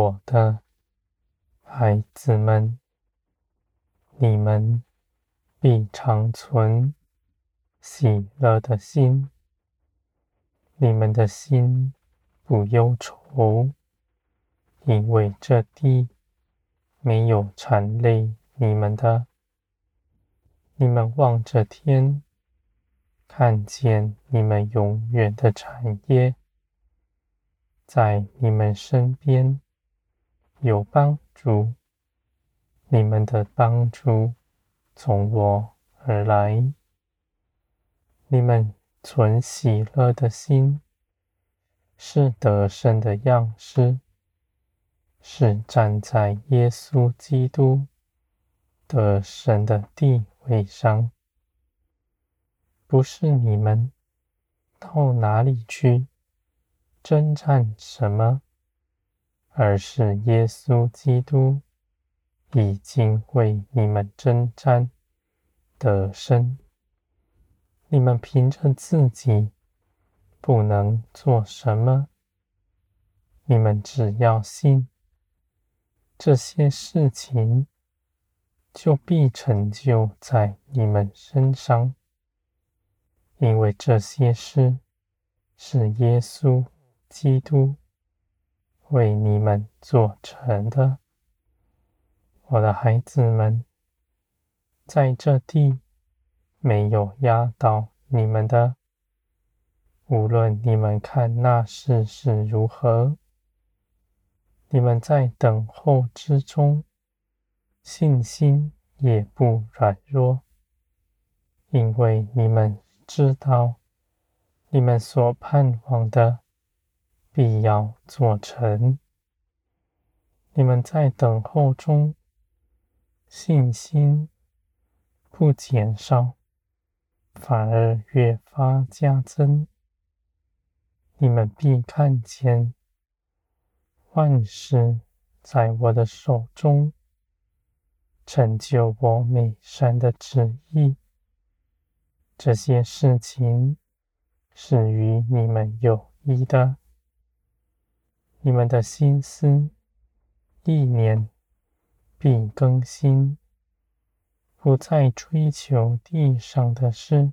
我的孩子们，你们必长存喜乐的心，你们的心不忧愁，因为这地没有缠累你们的。你们望着天，看见你们永远的产业，在你们身边有帮助，你们的帮助从我而来。你们存喜乐的心，是得胜的样式，是站在耶稣基督得胜的地位上。不是你们到哪里去征战什么，而是耶稣基督已经为你们征战得胜。你们凭着自己不能做什么，你们只要信，这些事情就必成就在你们身上。因为这些事是耶稣基督为你们做成的，我的孩子们，在这地没有压倒你们的，无论你们看那事是如何，你们在等候之中，信心也不软弱，因为你们。知道你们所盼望的必要做成，你们在等候中，信心不减少，反而越发加增。你们必看见万事在我的手中，成就我美善的旨意。这些事情是与你们有益的，你们的心思意念必更新，不再追求地上的事，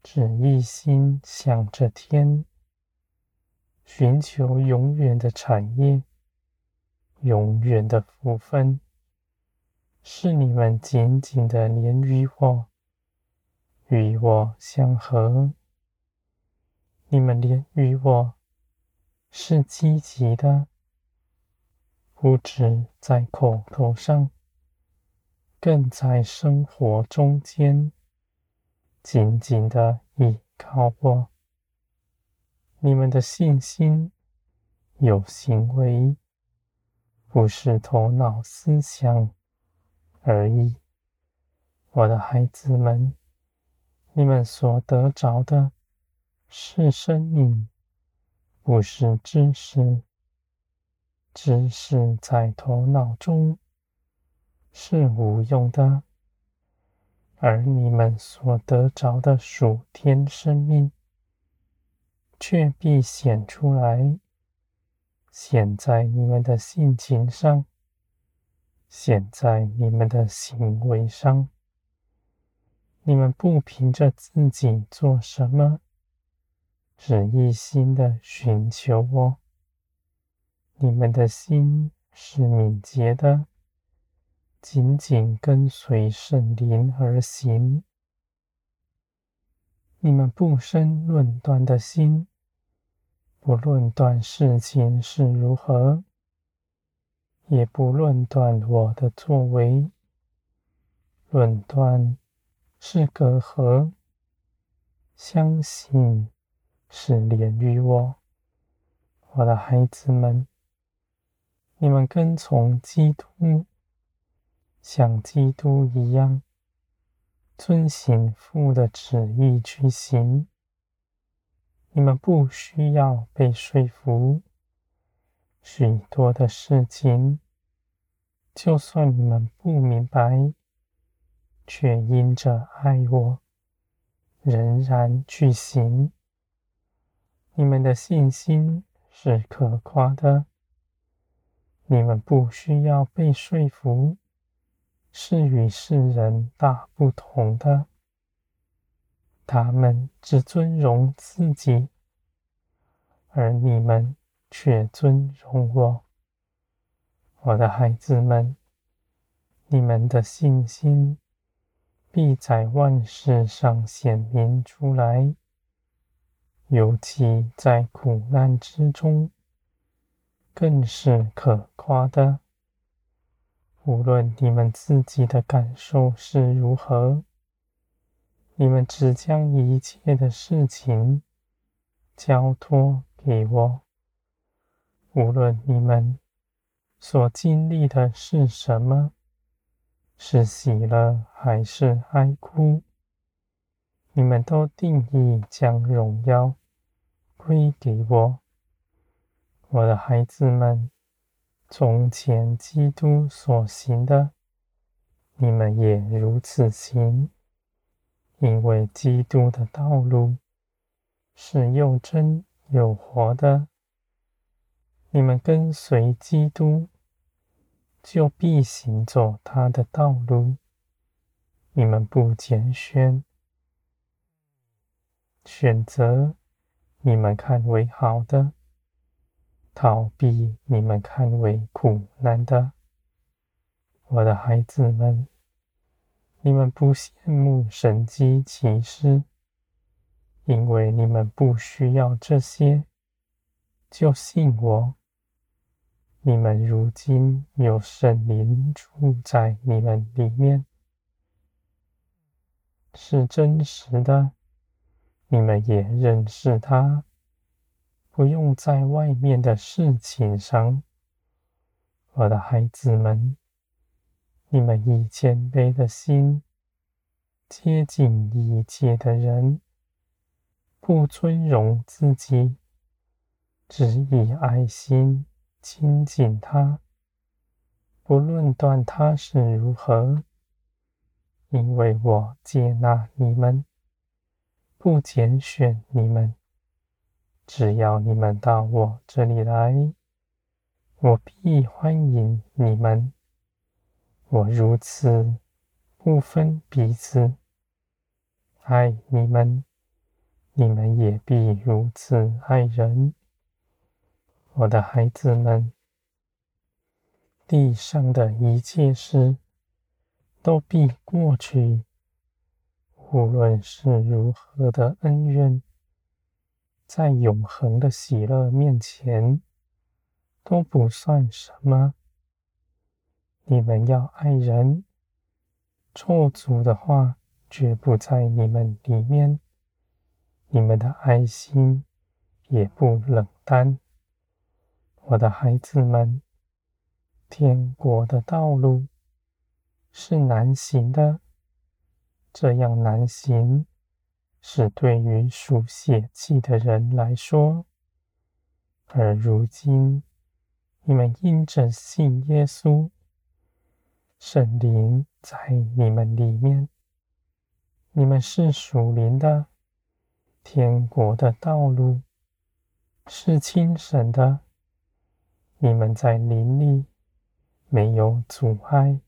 只一心想着天，寻求永远的产业，永远的福分，是你们紧紧的连于我。与我相合，你们连与我是积极的，不只在口头上，更在生活中间紧紧的依靠我。你们的信心有行为，不是头脑思想而已，我的孩子们。你们所得着的是生命，不是知识。知识在头脑中是无用的，而你们所得着的属天生命，却必显出来，显在你们的性情上，显在你们的行为上。你们不凭着自己做什么，只一心的寻求我。你们的心是敏捷的，紧紧跟随圣灵而行。你们不生论断的心，不论断事情是如何，也不论断我的作为，论断。是隔阂，相信是连于我，我的孩子们，你们跟从基督，像基督一样，遵行父的旨意去行。你们不需要被说服，许多的事情，就算你们不明白。却因着爱我，仍然去行。你们的信心是可夸的，你们不需要被说服，是与世人大不同的。他们只尊荣自己，而你们却尊荣我。我的孩子们，你们的信心必在万事上显明出来，尤其在苦难之中，更是可夸的。无论你们自己的感受是如何，你们只将一切的事情交托给我。无论你们所经历的是什么，是喜乐还是哀哭，你们都定义将荣耀归给我。我的孩子们，从前基督所行的，你们也如此行，因为基督的道路是又真又活的。你们跟随基督，就必行走他的道路。你们不拣选，选择你们看为好的，逃避你们看为苦难的。我的孩子们，你们不羡慕神机奇事，因为你们不需要这些，就信我。你们如今有圣灵住在你们里面，是真实的。你们也认识他，不用在外面的事情上。我的孩子们，你们以谦卑的心接近一切的人，不尊荣自己，只以爱心。亲近他，不论断他是如何，因为我接纳你们，不拣选你们。只要你们到我这里来，我必欢迎你们。我如此不分彼此，爱你们，你们也必如此爱人。我的孩子们，地上的一切事都必过去，无论是如何的恩怨，在永恒的喜乐面前都不算什么。你们要爱人，咒诅的话绝不在你们里面，你们的爱心也不冷淡。我的孩子们，天国的道路是难行的，这样难行，是对于属血气的人来说。而如今，你们因着信耶稣，圣灵在你们里面，你们是属灵的，天国的道路是清神的。你们在灵里没有阻碍，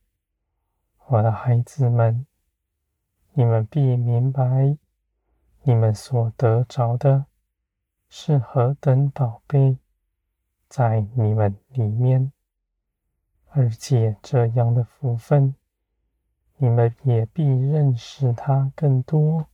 我的孩子们，你们必明白，你们所得着的是何等宝贝，在你们里面，而且这样的福分，你们也必认识他更多。